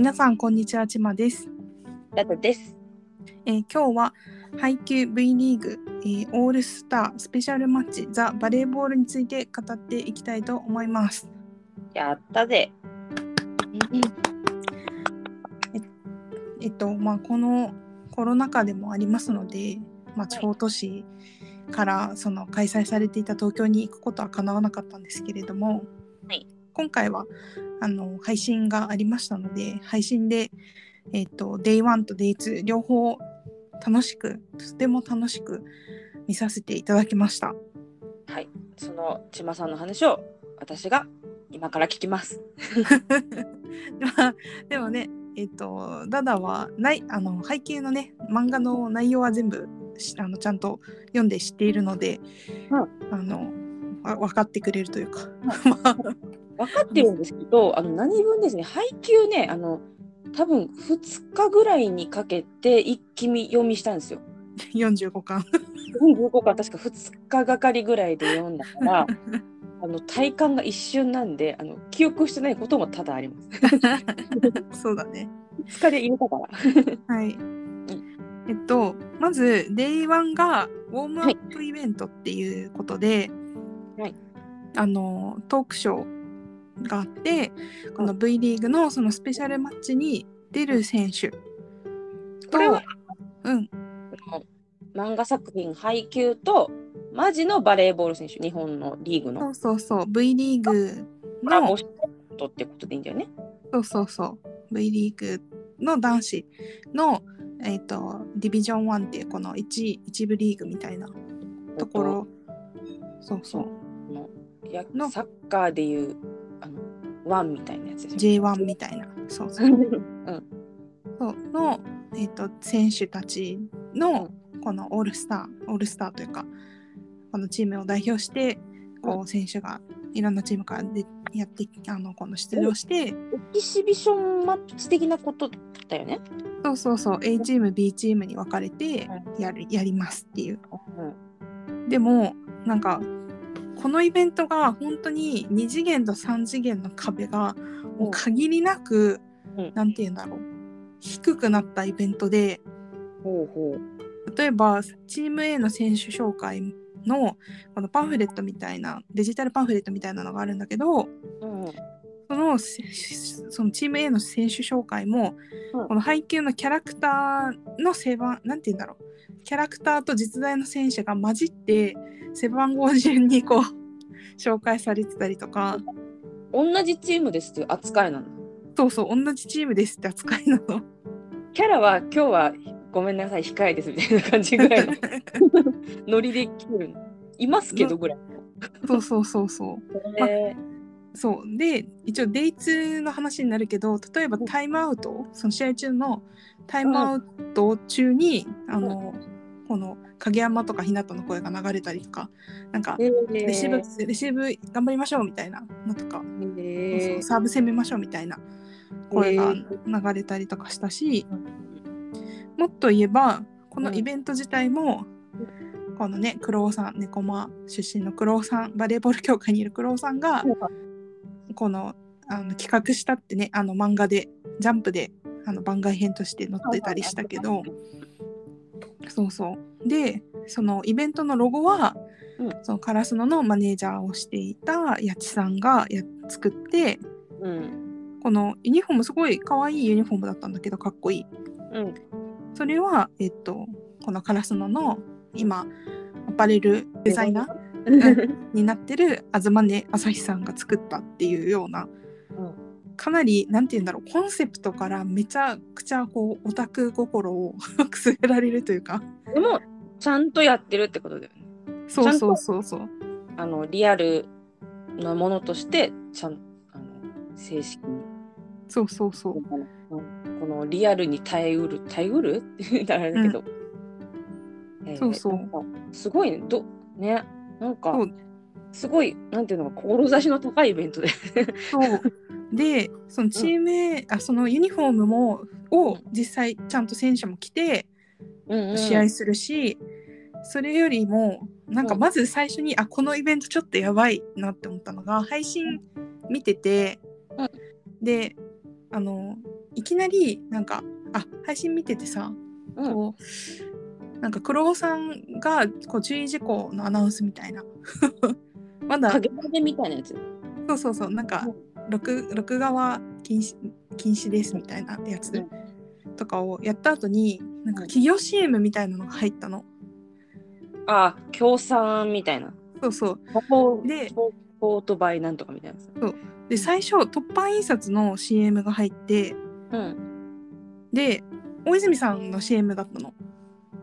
皆さんこんにちはちまです、だとです。えー今日は配給 V リーグ、えーオールスタースペシャルマッチザ・バレーボールについて語っていきたいと思います。やったぜ。えっとまあこのコロナ禍でもありますので、まあ、地方都市からその開催されていた東京に行くことは叶わなかったんですけれども、はい。今回はあの配信がありましたので配信で、えっと Day1 と Day2 両方楽しくとても楽しく見させていただきました。はい。そのちまさんの話を私が今から聞きます。まあでもねえっ、とダダはないあの背景のね漫画の内容は全部しあのちゃんと読んで知っているので、あのわ分かってくれるというか、まあ分かってるんですけど、あの何分ですね、配給ね、あの多分2日ぐらいにかけて一気見読みしたんですよ。45巻。45か確か2日がかりぐらいで読んだから、あの体感が一瞬なんで、あの記憶してないことも多々あります。そうだね。2日で入れたから。はい。えっとまず Day1 がウォームアップイベントっていうことで、はい。あのトークショーがあってこの V リーグのそのスペシャルマッチに出る選手これはうん。漫画作品配給とマジのバレーボール選手日本のリーグそのうそうそう。V リーグのとってことでいいんだよね。そうそうそう。V リーグの男子の、えっとディビジョン1っていうこの 1, 一部リーグみたいなと。ころ。そうそう。のやの。サッカーでいうワンみたいなやつですよ。J1 みたいな。そうそう。うん。そうの、えっと選手たちのこのオールスターオールスターというかこのチームを代表してこう選手がいろんなチームからでやってあのこの出場してエキシビションマッチ的なことだよね？そうそうそう。A チーム B チームに分かれてやるやりますっていう。うん。でもなんかこのイベントが本当に2次元と3次元の壁がもう限りなく、うん。なんて言うんだろう。低くなったイベントでほう。例えばチーム A の選手紹介のこのパンフレットみたいなデジタルパンフレットみたいなのがあるんだけどうんそのせそのチーム A の選手紹介も、うん。この配給のキャラクターの背番なんて言うんだろうキャラクターと実在の選手が混じって背番号順にこう 紹介されてたりとか同じチームですっていう扱いなの？そうそう同じチームですって扱いなの。キャラは今日はごめんなさい控えですみたいな感じぐらいの ノリで来てる。いますけどぐらい。そうそうそうそう。まえそうで一応デイツの話になるけど例えばタイムアウトその試合中のタイムアウト中に、あのこの影山とか日向の声が流れたりとかなんかー。レシーブ、レシーブ頑張りましょうみたいなのとか、えー。そうサーブ攻めましょうみたいな声がえ流れたりとかしたし、もっと言えばこのイベント自体も、このね黒尾さん猫間出身の黒尾さんバレーボール協会にいる黒尾さんがこのあの企画したってねあの漫画でジャンプであの番外編として載ってたりしたけどそうそうでそのイベントのロゴは、うん。そのカラスノのマネージャーをしていた八千さんがや作ってうん。このユニフォームすごい可愛いユニフォームだったんだけどかっこいい。うん。それはえっとこのカラスノの今アパレルデザイナーになってる東根朝日さんが作ったっていうようなうんかなりなんて言うんだろうコンセプトからめちゃくちゃこうオタク心を くすぐられるというか。でもちゃんとやってるってことだよね。そうそうそうそう。あのリアルなものとしてちゃんあの正式に。そうそうそう。このリアルに耐えうる耐えうるって言ったらあれだけど、えーそうそう。すごいね。どね。なんかそうすごいなんていうのか志の高いイベントで。そう。でそのチーム A、あそのユニフォームもを実際ちゃんと選手も着てうんうん。試合するし、それよりもなんかうん。まず最初に、あこのイベントちょっとやばいなって思ったのが配信見てて、うん。であのいきなりなんかあ配信見ててさうん。こうなんか黒尾さんがこう注意事項のアナウンスみたいなまだ影でみたいなやつ？そうそうそうなんか録録画は禁止禁止ですみたいなやつうんとかをやった後になんか企業 CM みたいなのが入ったの。あ、協賛みたいな。そうそうでサポートバイなんとかみたいなやつ。で最初突版印刷の CM が入ってうん。で大泉さんの CM だったの。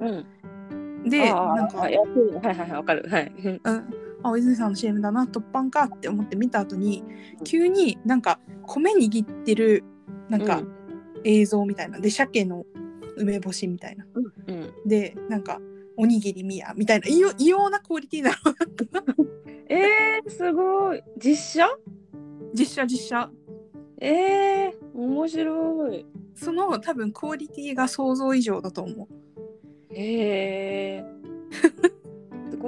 うん。でなんかあやってるはいはいはい、わかる。はい。うんうんあ大泉さんの CM だな突版かって思って見た後に急になんか米握ってるなんかうん映像みたいなで鮭の梅干しみたいなうん。でなんかおにぎりみやみたいな異様異様なクオリティなの えー、すごい。実写？実写実写えー、面白い。その多分クオリティが想像以上だと思うへえー。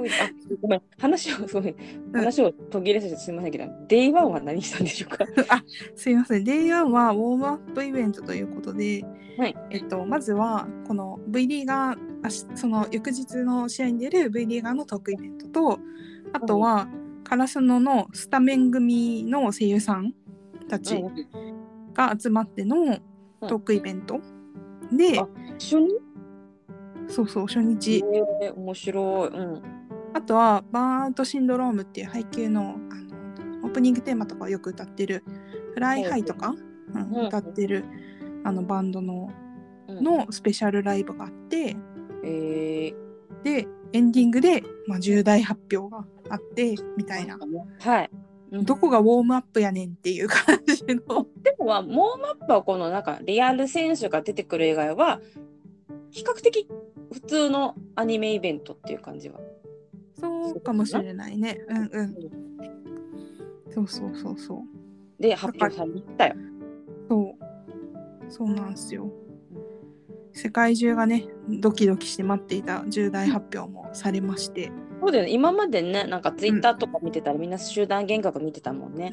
すごい。あ、ごめん。話を、すごい。話を途切れさせてすみませんけど、 Day 1 は何したんでしょうか？あすいません Day1 はウォームアップイベントということで、はいえっと、まずはこの V リーガーあしその翌日の試合に出る V リーガーのトークイベントとあとはカラスノのスタメン組の声優さんたちが集まってのトークイベント、であ一緒にそうそう初日えー、面白い。うん。あとは BURNOUT SYNDROMES っていうハイキューのあのオープニングテーマとかをよく歌ってる FLY HIGH とか、うんうん。歌ってるあのバンドのうん、のスペシャルライブがあってえー、でエンディングで、まあ、重大発表があってみたいな。はい。うん。どこがウォームアップやねんっていう感じの。でもウォームアップはこのなんかリアル選手が出てくる以外は比較的普通のアニメイベントっていう感じは。そうかもしれないね。うんうん。そうそうそうそう。で発表されたよ。そう。そうなんですよ。世界中がねドキドキして待っていた重大発表もされまして。そうだよね。今までねなんかツイッターとか見てたら、みんな集団幻覚見てたもんね。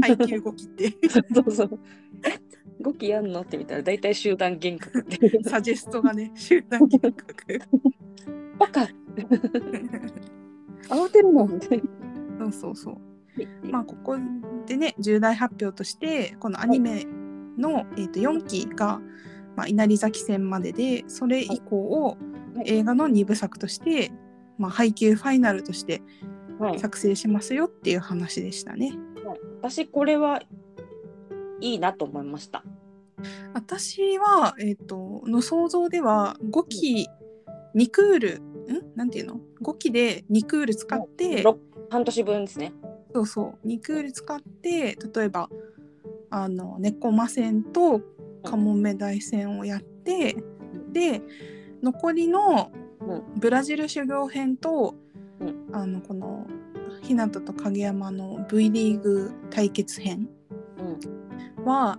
配給動きって。そうそう。え動きやんの？って見たら大体集団幻覚って。サジェストがね集団幻覚バカ。慌てるの。みたいそうそうそう。な。まあここでね重大発表としてこのアニメの、えー、と4期が、まあ、稲荷崎戦まででそれ以降をはい。映画の2部作として、まあ、配給ファイナルとしてはい、作成しますよっていう話でしたね。私これはいいなと思いました。私は、えー、との想像では5期2クールん？なんていうの ?5 期で2クール使って、ろ半年分ですね。そうそう。2クール使って例えばあの猫魔戦とカモメ大戦をやってで残りのうん。ブラジル修行編と、うん。あのこの日向と影山の V リーグ対決編うん。は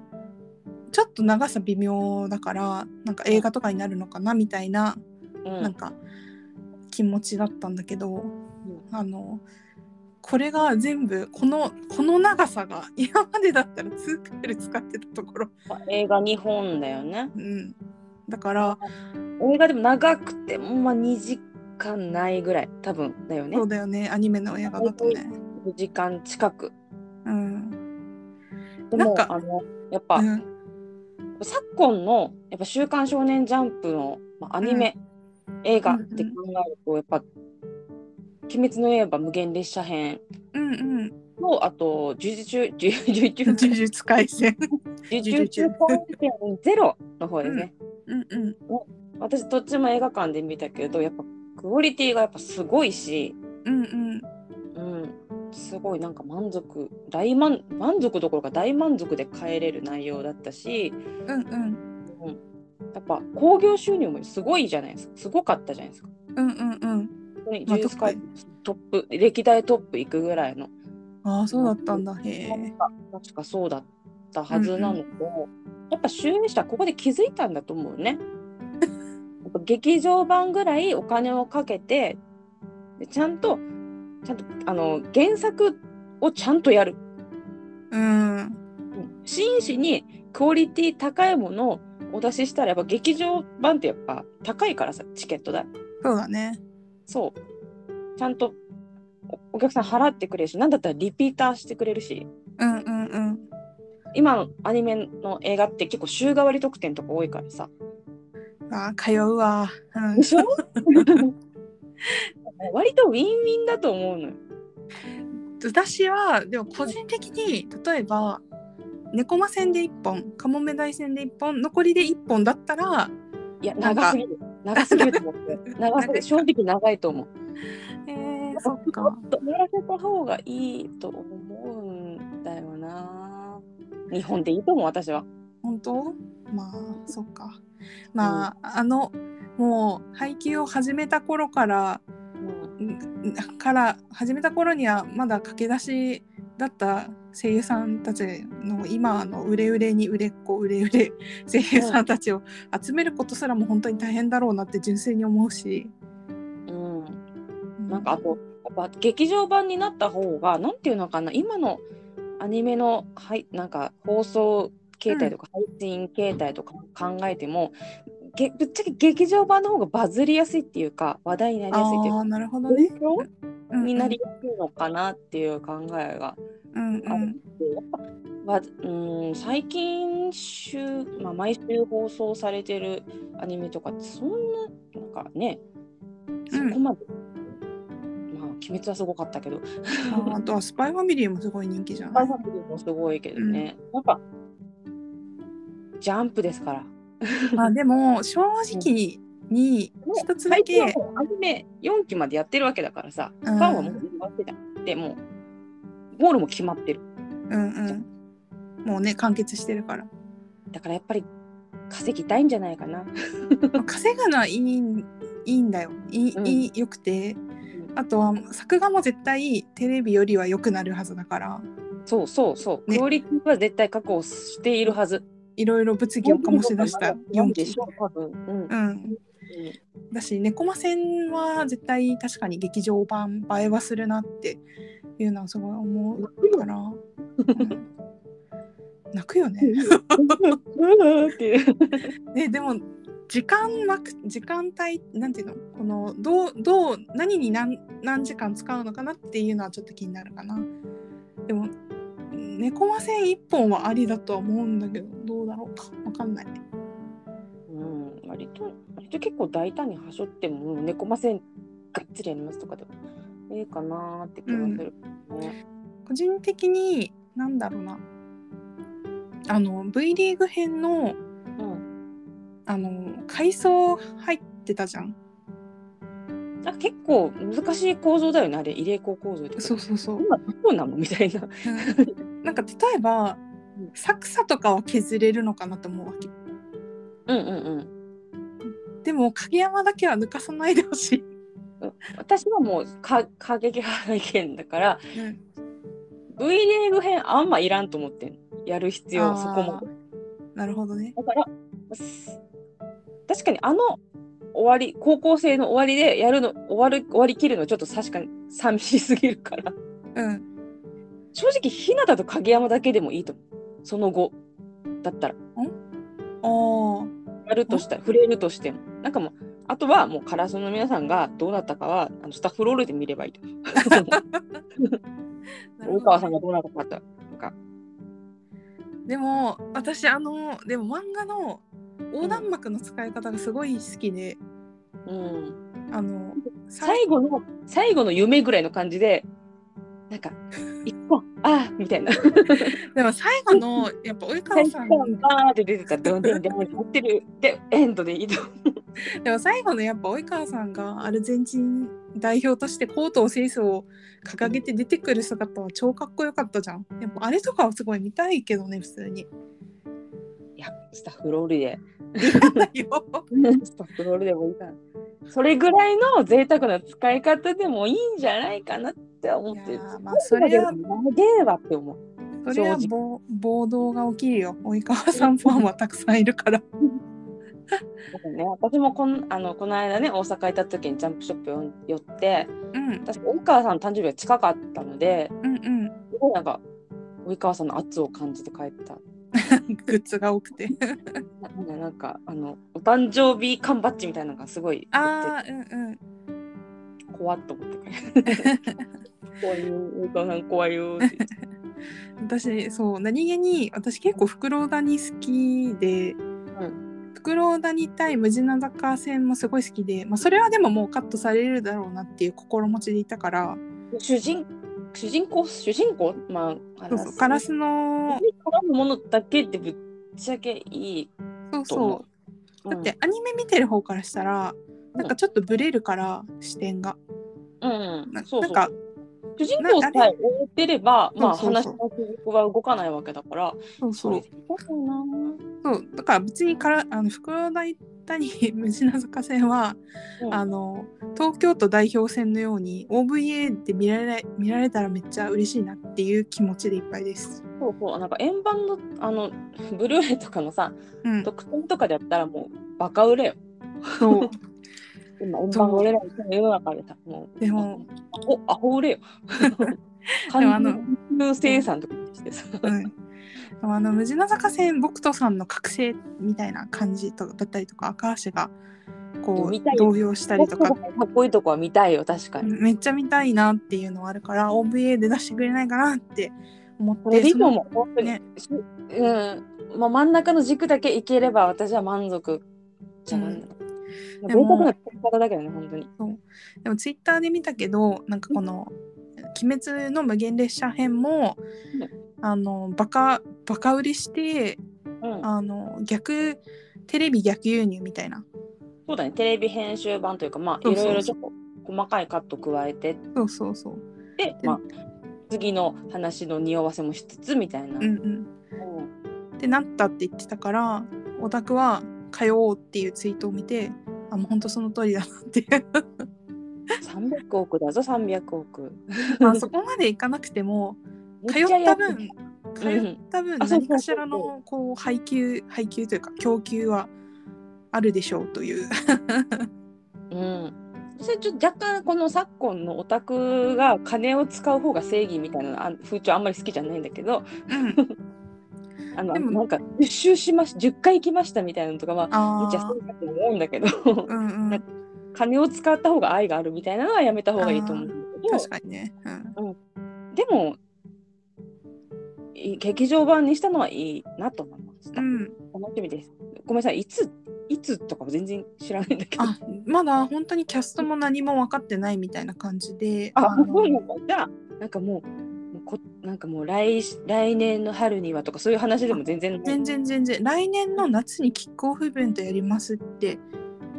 ちょっと長さ微妙だからなんか映画とかになるのかなみたいなうんなんか気持ちだったんだけど、あのこれが全部このこの長さが 今までだったら2クール使ってたところ、まあ映画2本だよね。うん、だから映画でも長くてもまあ2時間ないぐらい。多分だよね。そうだよね。アニメの映画だとね。2時間近く。うん。でもなんかあのやっぱ、うん。昨今のやっぱ「週刊少年ジャンプの」まあ、アニメ、映画って考えるとやっぱ「鬼滅の刃無限列車編。うんうん」とあと「呪術呪術呪術。廻戦。呪術廻戦。ゼロの方ですね、うん。うん私どっちも映画館で見たけどやっぱクオリティがやっぱすごいし、うんうん。うん、すごいなんか満足。大満満足どころか大満足で帰れる内容だったし、うんうやっぱ興行収入もすごいじゃないですか。すごかったじゃないですか。うんうんうん。トップ歴代トップ行くぐらいの。ああそうだったんだ。へえ。確かそうだったはずなのと、やっぱ収益者はここで気づいたんだと思うね。やっぱ劇場版ぐらいお金をかけてでちゃんとちゃんとあの原作をちゃんとやる。うん。真摯にクオリティ高いものをお出ししたらやっぱ劇場版ってやっぱ高いからさチケット代そうだね。そうちゃんとおお客さん払ってくれるしなんだったらリピーターしてくれるしうんうんうん。今のアニメの映画って結構週替わり特典とか多いからさあー通うわ。うんでしょ？割とウィンウィンだと思うのよ。私はでも個人的に例えば猫間線で1本カモメ大線で1本残りで1本だったらいや長すぎる。長すぎると思って。長すぎる。正直長いと思う。えー、そっもかっとやらせた方がいいと思うんだよな。日本でいいと思う私は。本当？まあそっか。まあ、あのもう配給を始めた頃からんから始めた頃にはまだ駆け出しだった声優さんたちの今の売れ売れに売れっ子売れ売れ声優さんたちを集めることすらも本当に大変だろうなって純粋に思うし、うん、うん。なんかあとやっぱ劇場版になった方がなんていうのかな今のアニメのはいなんか放送形態とか配信形態とか考えても、げぶっちゃけ劇場版の方がバズりやすいっていうか話題になりやすいっていうか。ああなるほどね。影響になりやすいのかなっていう考えが。うんうん。あるんでやっぱわうん最近週、まあ、毎週放送されてるアニメとかってそんななんかねそこまで、まあ鬼滅はすごかったけど。あとはスパイファミリーもすごい人気じゃスないパイファミリーもすごいけどね、なん。かジャンプですから。まあでも正直に一つだけ、アニメ4期までやってるわけだからさ、フうんァンはもう決まってた。でもうゴールも決まってる。うんうん、もうね完結してるから。だからやっぱり稼ぎたいんじゃないかな。まあ稼ぐのはいいんいいんだよ。いい、うんいいよくて。あとは作画も絶対テレビよりは良くなるはずだからそうそうそう。ねクオリティは絶対確保しているはず。いろいろ物議を醸し出した4期でしょ、多分。うん。うん、だし猫間線は絶対確かに劇場版映えはするなっていうのはすごい思うから、うん泣くよね。うん。っていう。ででも時間枠時間帯なん。ていうのこのどうどう何に何何時間使うのかなっていうのはちょっと気になるかな。でも猫間線1本はありだとは思うんだけどどうだろうかわかんない。うん、割と割と結構大胆にはしょってもうん猫ませんがっつりやりますとかでもええかなーって気がする、ね。個人的になんだろうなあの V リーグ編のうん、あの階層入ってたじゃん。なんか結構難しい構造だよねあれ入れ子構造ってそうそうそう。今どうなの？みたいな。うんなんか例えばうん作者とかは削れるのかなと思うわけ。うんうんうん。でも影山だけは抜かさないでほしい。私はもうか過激派意見だからうん V リーグ編あんまいらんと思ってんやる必要そこまで。なるほどね。だからす確かにあの終わり高校生の終わりでやるの終わる終わりきるのちょっと確かに寂しすぎるからうん。正直日向と影山だけでもいいと思う。その後。だったら。ああ。やるとしたら触れるとしても。なんかもうあとはもうカラスの皆さんがどうなったかはあのスタッフロールで見ればいいと。大川さんがどうなったかとか。でも私あのでも漫画の横断幕の使い方がすごい好きで、うん。あのさ最後の最後の夢ぐらいの感じでなんか一本ああみたいな。でも最後のやっぱ及川さん。バーって出てたドンデンデン持ってるでエンドでいいとでも最後のやっぱ及川さんがアルゼンチン代表としてコートを清楚を掲げて出てくる姿は超かっこよかったじゃん。やっぱあれとかはすごい見たいけどね普通に。いやスタッフロールで。よ。スタッフロールでもいいかなそれぐらいの贅沢な使い方でもいいんじゃないかなって思ってるまあそれは長えわって思うそれは正暴暴動が起きるよ。及川さんファンはたくさんいるから。ね、私もこんあのこの間ね大阪行った時にジャンプショップよ寄ってうん私及川さんの誕生日が近かったのでうんうん。すごいなんか及川さんの圧を感じて帰った。グッズが多くて。ななんかあのお誕生日缶バッジみたいなのがすごいああうんうん。怖っと思って怖いよお母さん怖いよって。私そう何気に私結構フクロウダニ好きで、ん。フクロウダニ対ムジナ坂戦もすごい好きで、まあ、それはでももうカットされるだろうなっていう心持ちでいたから主人主人公主人公？まあそうそう。カラスのものだけってぶっちゃけいいそうそう。だってアニメ見てる方からしたらなんかちょっとブレるから視点が。うん、うん。なそうそう。なんか主人公さえ追ってればまあ話の続くは動かないわけだからそうそう。れそうな。そう。だから別にからあのフクロウダニ対ムジナ坂戦は、うん。あの東京都代表戦のように OVA で見られ見られたらめっちゃ嬉しいなっていう気持ちでいっぱいです。そうそう。なんか円盤のあのブルーレイとかのさうん、特典とかでやったらもうバカ売れよ。そう今円盤が売れない世の中でさもう。でも、アホアホ売れよ。でもあの完全生産とかしてさ。うん、あのムジナ坂戦僕とさんの覚醒みたいな感じとだったりとか赤足がこうよ。動揺したりとか。かっこいいとこは見たいよ確かに。めっちゃ見たいなっていうのはあるから OVA で出してくれないかなって思ってその思う本当に、ね。しうん。まあ、真ん中の軸だけいければ私は満足じゃないの。でも贅沢な使い方だけどね本当に。でもツイッターで見たけどなんかこの「鬼滅の無限列車編も」あのバカバカ売りしてうん、あの逆テレビ逆輸入みたいな。そうだね。テレビ編集版というかまあいうろいろちょっと細かいカット加えて。そうそうそう。で、まあ、次の話の匂わせもしつつみたいな。うんうん。うん。ってなったって言ってたからオタクは通おうっていうツイートを見てあもうほんとその通りだなっていう。300億だぞ300億。まあそこまでいかなくても通った分通うん。った分何かしらのこう配給配給というか供給はあるでしょうという。うん。それちょっと若干この昨今のオタクが金を使う方が正義みたいなあ風潮あんまり好きじゃないんだけど。うんあのでもなんか10周しまし10回行きましたみたいなのとかはあめっちゃあそうだと思うんだけどうんうん金を使った方が愛があるみたいなのはやめた方がいいと思うんだけど確かにね、でもい劇場版にしたのはいいなと思いました。うん、うん、楽しみです。ごめんなさいいついつとかも全然知らないんだけど。あまだ本当にキャストも何も分かってないみたいな感じであ、のそうなんだ。じゃあ、なんかもうこなんかもう来来年の春にはとかそういう話でも全然。全然全然。来年の夏にキックオフイベントやりますって。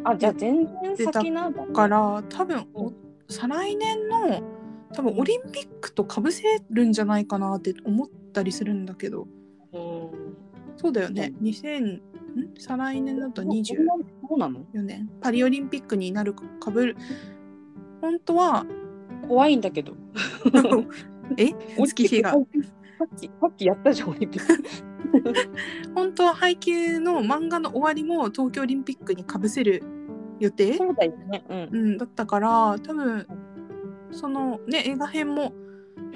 あ、じゃあ全然先なんだ、から多分、おう再来年の多分オリンピックとかぶせるんじゃないかなって思ったりするんだけど。うん。そうだよね。2000ん。再来年だと24そうなの？年。パリオリンピックになるかかぶる。本当は怖いんだけど。え？月日がさっき、さっきやったじゃん、オリンピック。本当は配給の漫画の終わりも東京オリンピックにかぶせる予定、そうだよね。うん。うん、だったから多分そのね映画編も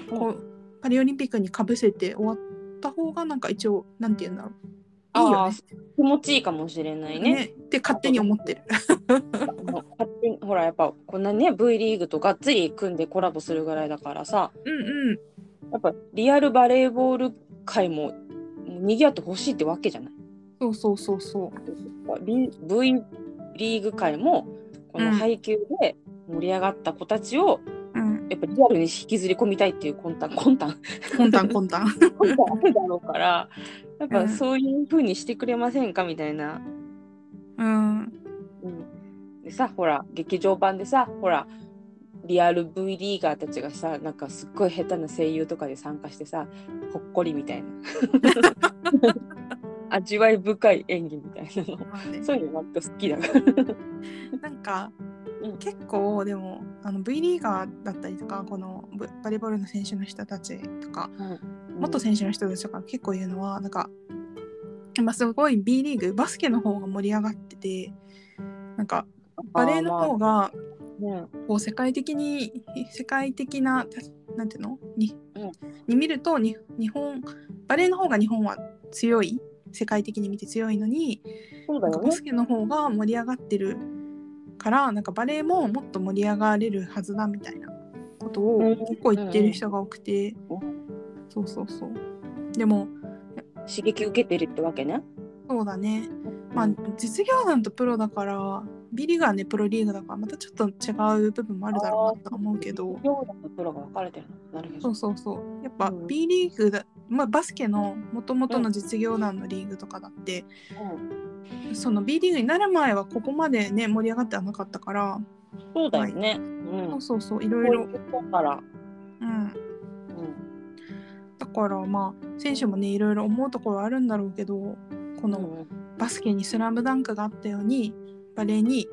こう、パリオリンピックにかぶせて終わった方がなんか一応なんて言うんだろういいよね気持ちいいかもしれないね。ねって勝手に思ってる。勝手にほらやっぱこんなね V リーグとがっつり組んでコラボするぐらいだからさうんうんやっぱリアルバレーボール界もにぎわってほしいってわけじゃない？そうそうそうそう。リ V リーグ界もこの配給で盛り上がった子たちをうん、やっぱリアルに引きずり込みたいっていう魂胆。魂胆。魂胆。魂胆。魂胆あるだろうからやっうん。ぱそういう風にしてくれませんかみたいな。うん。うん、でさほら劇場版でさほらリアル V リーガーたちがさなんかすっごい下手な声優とかで参加してさほっこりみたいな。味わい深い演技みたいなの。まあねそういうの割と好きだから。なんか、うん結構でもあの V リーガーだったりとかこのブバレーボールの選手の人たちとか元選手の人たちとか結構言うのはなんか、まあ、すごい B リーグバスケの方が盛り上がっててなんかバレーの方がねこう世界的に世界的ななんていうの？に,、うん。に見るとに日本バレーの方が日本は強い。世界的に見て強いのにね。バス。ケの方が盛り上がってるからなんかバレエももっと盛り上がれるはずだみたいなことをうん。結構言ってる人が多くて、そうそうそう。でも刺激受けてるってわけね。そうだね。まあ実業団とプロだから B リーグはねプロリーグだからまたちょっと違う部分もあるだろうなとは思うけど。両方のプロが分かれてるの？なるほど。そう。そうそう。やっぱうん。B リーグだ、まあ、バスケのもともとの実業団のリーグとかだって、その B リーグになる前はここまでね盛り上がってはなかったから、そうだよね。うん。そうそうそういろいろこうん。うん。だからまあ選手もねいろいろ思うところあるんだろうけどこのうん。バスケにスラムダンクがあったようにバレーに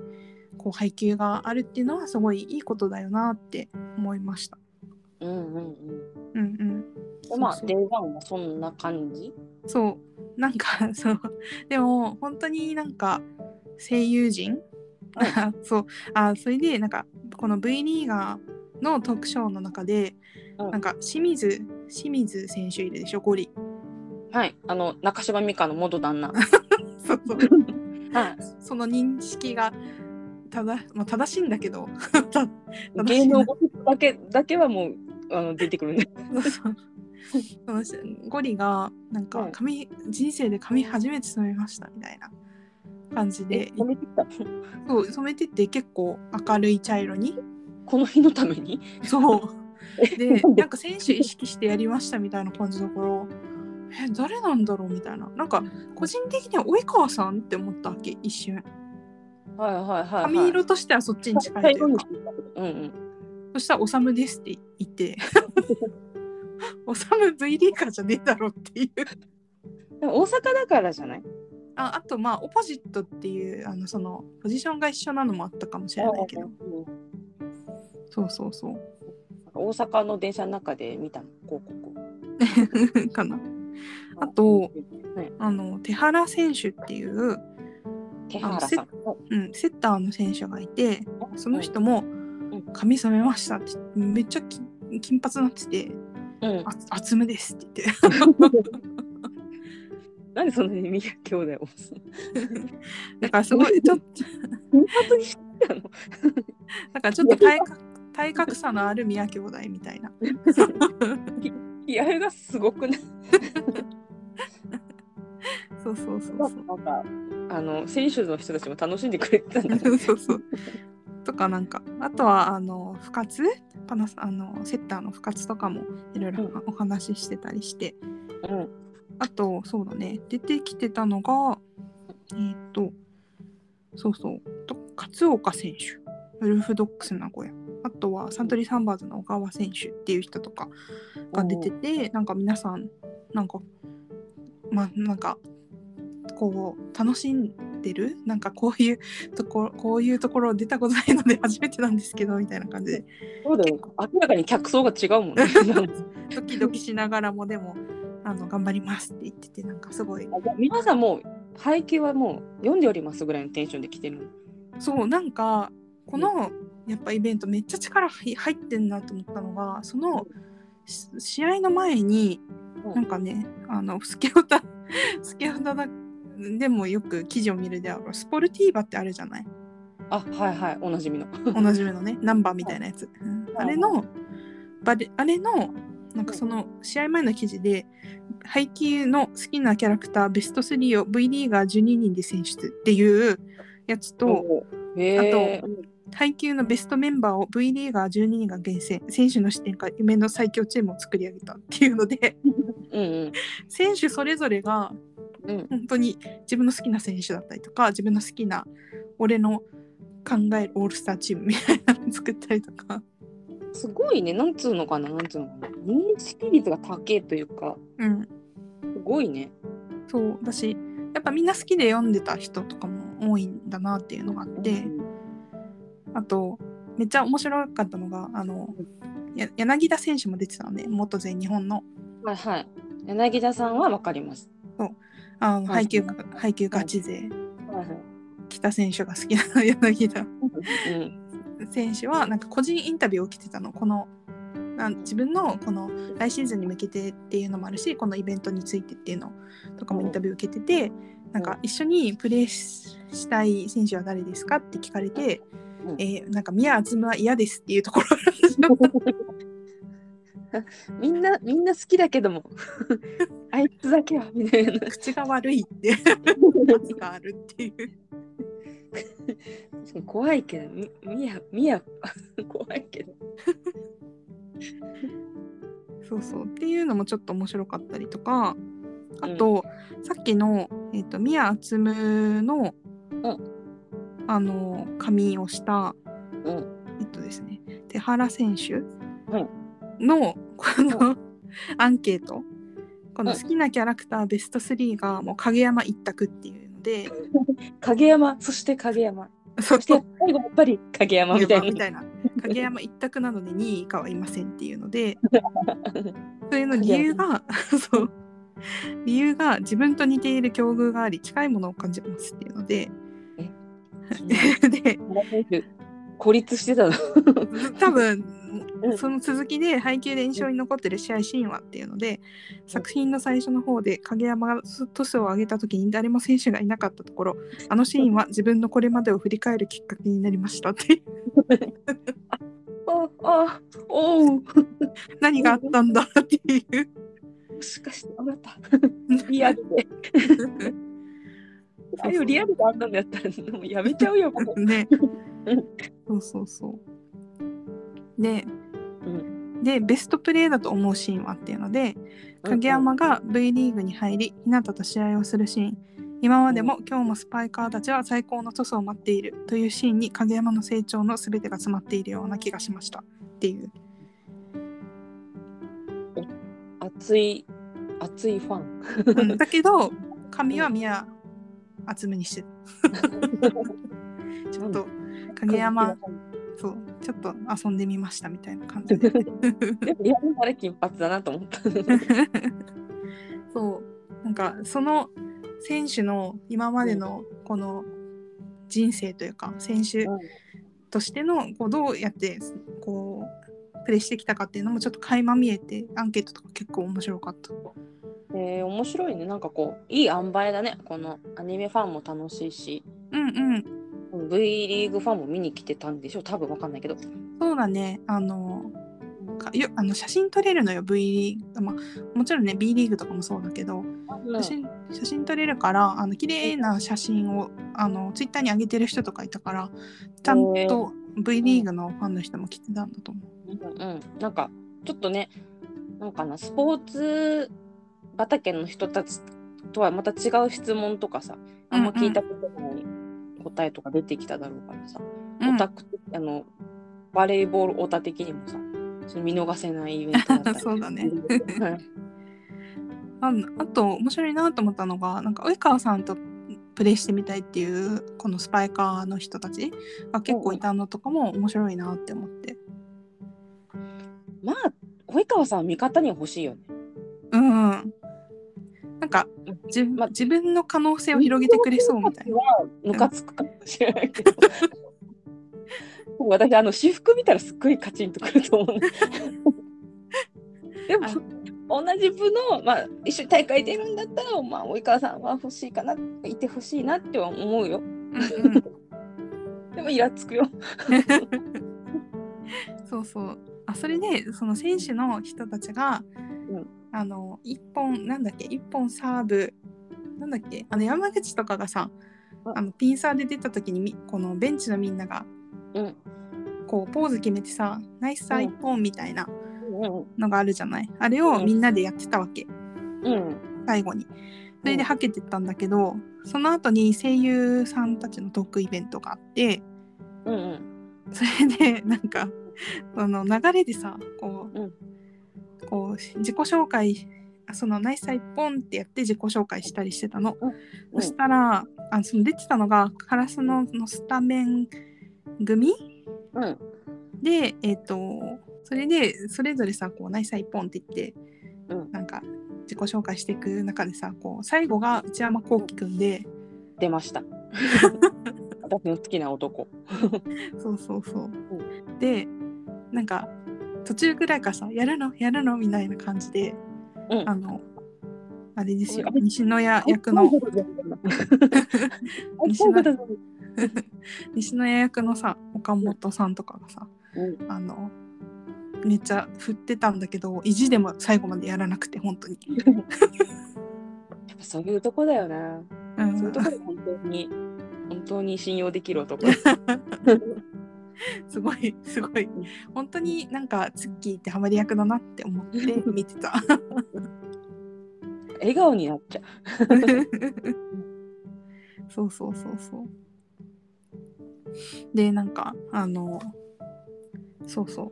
こうハイキューがあるっていうのはすごいいいことだよなって思いました。うんうんうん。うんうん。でまあ、 Day 1 もそんな感じ？そうなんか そうでも本当になんか声優陣？そうあそれでなんかこの V リーガーのトークショーの中で、うんなんか清水清水選手いるでしょ？ゴリはい。あの、中島美嘉の元旦那。そうそうはい。その認識がただ、まあ、正しいんだけど芸能ゴシップだけだけはもうあの出てくるね。そうそうそのゴリがなんうんか髪、人生で髪初めて染めましたみたいな感じで。え、止めてきた？そう染めてって結構明るい茶色に。この日のために？そう。でなんか選手意識してやりましたみたいな感じだからえ誰なんだろうみたいな。なんか個人的には及川さんって思ったわけ一瞬。はいはいはい、はい。髪色としてはそっちに近いというか。うんうん。そしたら「おさむです」って言って「おさむ V リーガーじゃねえだろ」っていう。でも大阪だからじゃない？ああとまあオポジットっていうあのそのポジションが一緒なのもあったかもしれないけど。うんそうそうそう。大阪の電車の中で見たの？広告。かな。あと、はい、あの手原選手っていう、手原さん。うん、セッターの選手がいてその人もん「髪染めました」ってめっちゃき金髪になっててうん「あ厚めです」って言って。なんでそんなに宮兄弟を？だからすごいちょっと金髪にしてたの？だからちょっと体格体格差のある宮兄弟みたいな。気合がすごくない？そうそうそうそう。なんかあの選手の人たちも楽しんでくれてたんだね。そうそう。とかなんかあとはあの深津パナスあのセッターの深津とかもいろいろうん。お話ししてたりして、うん。あとそうだね。出てきてたのがえっ、とそうそう。と勝岡選手。ウルフドッグス名古屋。あとはサントリーサンバーズの小川選手っていう人とかが出ててなんか皆さんなんかまあなんかこう楽しんでる？なんかこういうところこういうところ出たことないので 初めてなんですけどみたいな感じで。そうだよ。明らかに客層が違うもんね。ドキドキしながらもでもあの頑張りますって言っててなんかすごい。皆さんもう配給はもう読んでおりますぐらいのテンションで来てるの？そうなんかこのやっぱイベントめっちゃ力入入ってんなと思ったのがそのし試合の前にうん。なんかねあのスケオタ スケオタだでもよく記事を見るであろうスポルティーバってあるじゃない？あはいはい。おなじみの。おなじみのね ナンバーみたいなやつ、うん。あれのバレあれのなんかその試合前の記事で配球の好きなキャラクターベスト3を V リーガー12人で選出っていうやつと、へえ配球のベストメンバーを V リーガー12人が厳選。選手の視点から夢の最強チームを作り上げたっていうので。うんうん。選手それぞれがうん。本当に自分の好きな選手だったりとか自分の好きな俺の考えるオールスターチームみたいなの作ったりとか、すごいね。なんつうのかな。なんつうのかな。認識率が高いというか。うん、すごいね。そう。だしやっぱみんな好きで読んでた人とかも多いんだなっていうのがあってあとめっちゃ面白かったのがあのや柳田選手も出てたのね。元全日本の。はいはい。柳田さんはわかりますあのはい。配球が配球ガチ勢。はいはい。北選手が好きな柳田。うん。選手はなんか個人インタビューを受けてたの。このあ自分のこの来シーズンに向けてっていうのもあるしこのイベントについてっていうのとかもインタビュー受けててなんか一緒にプレーしたい選手は誰ですかって聞かれて、うん。えーなんか宮敦は嫌ですっていうところ みんなみんな好きだけどもあいつだけは。みたいな。口が悪いって。圧があるっていう。確かに怖いけど。みみやみや 怖いけど。そうそう。っていうのもちょっと面白かったりとか。あと、さっきの、えー、と宮敦夢の、うん。あの髪をした、うん。えっとですね手原選手うん。のこの、アンケートこの好きなキャラクターベスト3がもう影山一択っていうので、影山そして影山。そそして最後やっぱり影山みたいな。影山一択なので2位以下はいませんっていうので。それの理由がそう。理由が自分と似ている境遇があり近いものを感じますっていうので。で孤立してたの。多分うんその続きで配給で印象に残ってる試合シーンはっていうので作品の最初の方で影山がトスを上げた時に誰も選手がいなかったところあのシーンは自分のこれまでを振り返るきっかけになりましたって ああおう。何があったんだっていう。もしかしてあなた。リアルで。あれをリアルであんなんだったらもうやめちゃうよねう。ん。そうそうそう。で、うで、ベストプレーだと思うシーンはっていうので、影山が V リーグに入り、日向と試合をするシーン。今までも今日もスパイカーたちは最高のトスを待っているというシーンに影山の成長の全てが詰まっているような気がしました。っていう。熱い熱いファン。うんだけど、髪は宮厚めにしてる。ちょっと影山、そう、ちょっと遊んでみましたみたいな感じで。でもリアルあれ金髪だなと思った。そう。なんかその選手の今までのこの人生というか選手としてのこうどうやってこうプレーしてきたかっていうのもちょっと垣間見えてアンケートとか結構面白かった。えー、面白いね。なんかこういい塩梅だね。このアニメファンも楽しいし。うんうん V リーグファンも見に来てたんでしょ多分わかんないけど。そうだね。あのかよあの写真撮れるのよ V リーグ、まあ、もちろんね B リーグとかもそうだけど写真写真撮れるからあの綺麗な写真をあのツイッターに上げてる人とかいたからちゃんと V リーグのファンの人も来てたんだと思う。うんうん、なんかちょっとねなんかなスポーツ畑の人たちとはまた違う質問とかさあんま聞いたことない答えとか出てきただろうからさ、うん。オタクあのバレーボールオタ的にもさその見逃せないイベントだったり。そうだね。はいああと面白いなと思ったのがなんか及川さんとプレイしてみたいっていうこのスパイカーの人たちが結構いたのとかも面白いなって思って。まあ及川さんは味方には欲しいよね。うんなんか自,、ま自分の可能性を広げてくれそうみたいな。はムカつくかもしれないけど。私あの私服見たらすっごいカチンとくると思う。でもあ同じ部の、まあ、一緒に大会出るんだったら、まあ、及川さんは欲しいかないてほしいなっては思うよ。でもイラつくよ。そうそう。あそれでその選手の人たちが、うんあの一本なんだっけ？一本サーブ。なんだっけ？あの山口とかがさうん。あのピンサーで出た時にみこのベンチのみんながうん。こうポーズ決めてさナイスサー一本みたいなうんのがあるじゃない？あれをみんなでやってたわけ。うん。最後に。それではけてったんだけどその後に声優さんたちのトークイベントがあってうんうん。それでなんかあの流れでさこう,、うんこう自己紹介そのナイスサイポンってやって自己紹介したりしてたの、うんそしたらあその出てたのがカラスののスタメン組うん。でえっ、とそれでそれぞれさこうナイスサイポンって言って、うん。なんか自己紹介していく中でさこう最後が内山聖輝くんで出ました。私の好きな男。そうそうそう。でなんか途中ぐらいからさやるの？やるの？みたいな感じで、うん。あのあれですよ。西野屋役の。西野西野屋役のさ岡本さんとかがさうん。あのめっちゃ振ってたんだけど意地でも最後までやらなくて本当に、やっぱそういうとこだよね。うん。そういうとこで本当に本当に信用できる男。すごいすごい。本当になんかツッキーってハマり役だなって思って見てた。笑顔になっちゃう。そうそうそうそう。でなんかあのそうそう。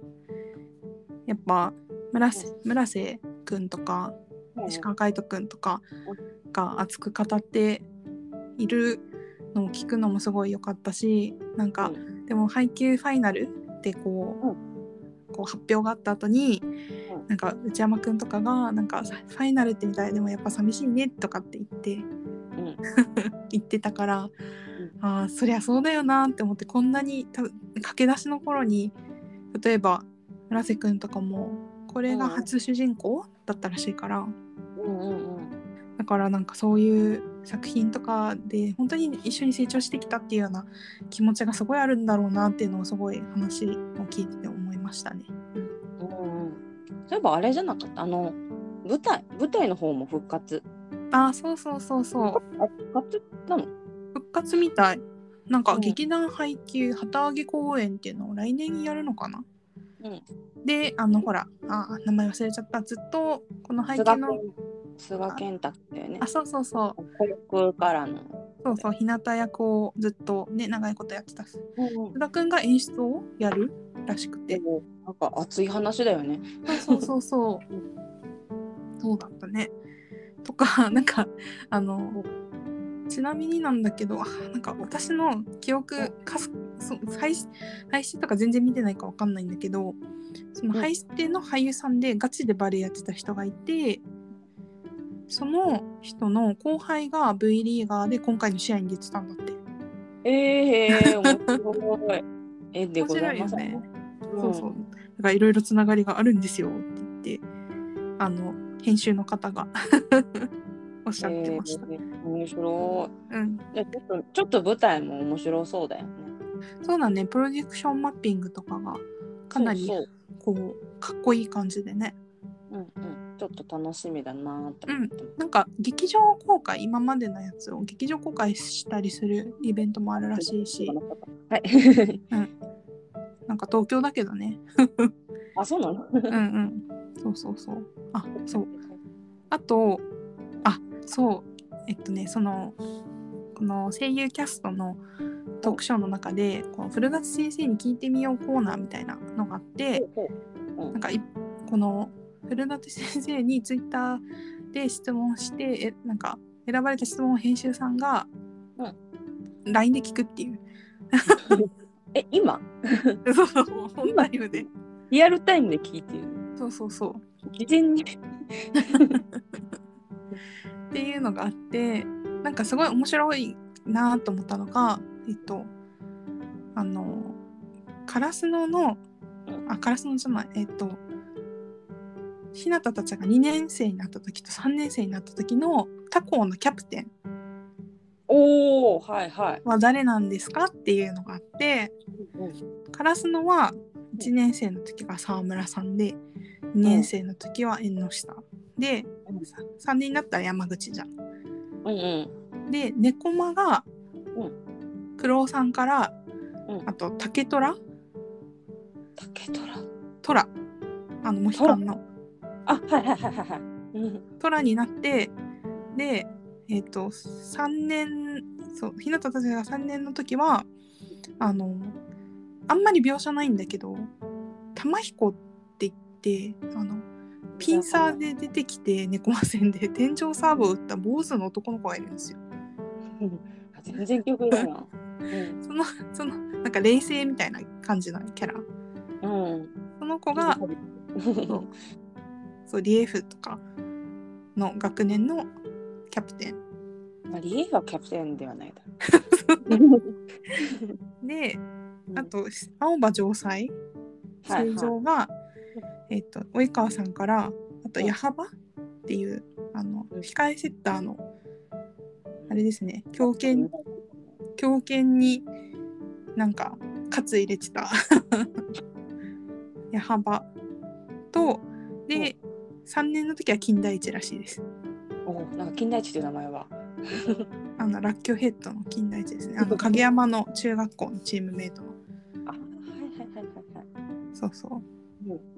やっぱ村瀬村瀬くんとか石川海人くんとかが熱く語っているのを聞くのもすごい良かったしなんか、うでも配給ファイナルでこう,、こう発表があった後に、うん。なんか内山くんとかがなんかファイナルってみたいでもやっぱ寂しいねとかって言ってうん。言ってたから、ああそりゃそうだよなって思ってこんなに多分駆け出しの頃に例えば村瀬くんとかもこれが初主人公だったらしいから。うんうんうんだからなんかそういう作品とかで本当に一緒に成長してきたっていうような気持ちがすごいあるんだろうなっていうのをすごい話を聞いてて思いましたね。うんうんそういえばあれじゃなかった？あの舞台舞台の方も復活？ああそうそうそうそうあ復活なの？復活みたい。なんかうん劇団配給旗揚げ公演っていうのを来年やるのかな？うん。であのほらあ名前忘れちゃったずっとこの配給の菅健太だよねあ。そうそうそう孤独からの。そうそう日向役をずっとね長いことやってた須うん田くんが演出をやるらしくてなんか熱い話だよね。そうそうそうそう。そうだったね。とか、なんか、あの、ちなみになんだけど、あなんか私の記憶、かすそう配信配信とか全然見てないかわかんないんだけど、そのうん配信の俳優さんでガチでバレエやってた人がいて、その人の後輩が V リーガーで今回の試合に出てたんだって。ええー、面白い。えで面ございます白いよね。そうそう。だからいろいろつながりがあるんですよって言って、あの、編集の方がおっしゃってました。えー面白うん。ちょっとちょっと舞台も面白そうだよね。そうだね、プロジェクションマッピングとかがかなりこう、かっこいい感じでね。そううんうん。ちょっと楽しみだなって思ってます。なんか劇場公開、今までのやつを劇場公開したりするイベントもあるらしいし、はい。なんか東京だけどね。あ、そうなの？うんうん。そうそうそう。あ、そう。あと、あ、そう。えっとね、その、この声優キャストのトークショーの中で、この古舘先生に聞いてみようコーナーみたいなのがあって、なんかいこの古舘先生にツイッターで質問して、えなんか選ばれた質問を編集さんが、LINE で聞くっていう。え、今？そうそう、本ライブで。リアルタイムで聞いてる。そうそうそう。事前に。っていうのがあってなんかすごい面白いなと思ったのがえっとあのカラスノのあカラスノじゃないえっとひなたたちが2年生になった時と3年生になった時の他校のキャプテンおお、はいはい。は誰なんですかっていうのがあってカラスノは1年生の時が沢村さんで2年生の時は縁の下で3年になったら山口じゃん。うんうん。で猫間がう黒尾さんから、うんあと竹虎？竹虎。虎あのモヒカンのあ、はいはいはいはいはい。うん虎になってでえっ、と3年そう日向たちが3年の時はあのあんまり描写ないんだけど玉彦って言ってあのピンサーで出てきて猫間戦で天井サーブを打った坊主の男の子がいるんですよ。全然記憶ないな。そのそのなんか冷静みたいな感じのキャラうん。うん。その子がそうリエフとかの学年のキャプテンまあ、リエフはキャプテンではないだでろう。あと青葉城西はいはいえっ、と及川さんからあとうん矢幅っていうあのうん。控えセッターのあれですね強肩強肩になんかカツ入れてた 矢幅とで3年の時は金田一らしいです。おなんか金田一という名前は。あのラッキョヘッドの金田一ですね。あの 影山の中学校のチームメイトの。あはいはいはいはいはい。そうそう。うん